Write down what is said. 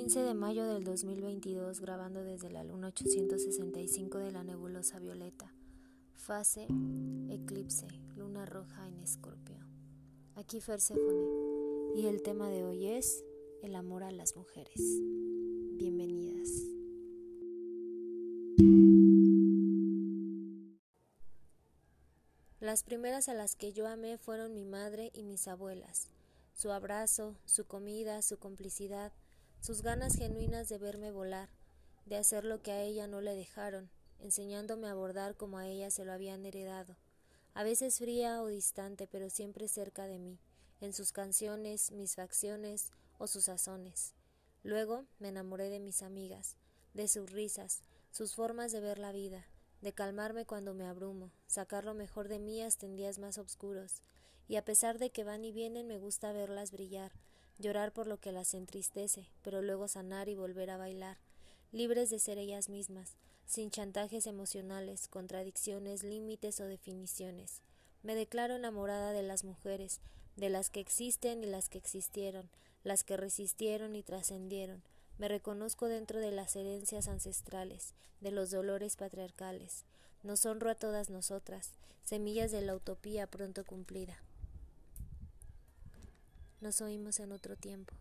15 de mayo del 2022, grabando desde la luna 865 de la nebulosa violeta. Fase eclipse, luna roja en Escorpio. Aquí Perséfone. Y el tema de hoy es el amor a las mujeres. Bienvenidas. Las primeras a las que yo amé fueron mi madre y mis abuelas. Su abrazo, su comida, su complicidad, sus ganas genuinas de verme volar, de hacer lo que a ella no le dejaron, enseñándome a bordar como a ella se lo habían heredado, a veces fría o distante, pero siempre cerca de mí, en sus canciones, mis facciones o sus sazones. Luego me enamoré de mis amigas, de sus risas, sus formas de ver la vida, de calmarme cuando me abrumo, sacar lo mejor de mí hasta en días más oscuros, y a pesar de que van y vienen me gusta verlas brillar, llorar por lo que las entristece, pero luego sanar y volver a bailar, libres de ser ellas mismas, sin chantajes emocionales, contradicciones, límites o definiciones. Me declaro enamorada de las mujeres, de las que existen y las que existieron, las que resistieron y trascendieron. Me reconozco dentro de las herencias ancestrales, de los dolores patriarcales. Nos honro a todas nosotras, semillas de la utopía pronto cumplida. Nos oímos en otro tiempo.